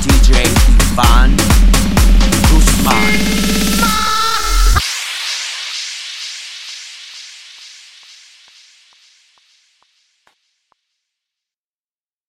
DJ Defi.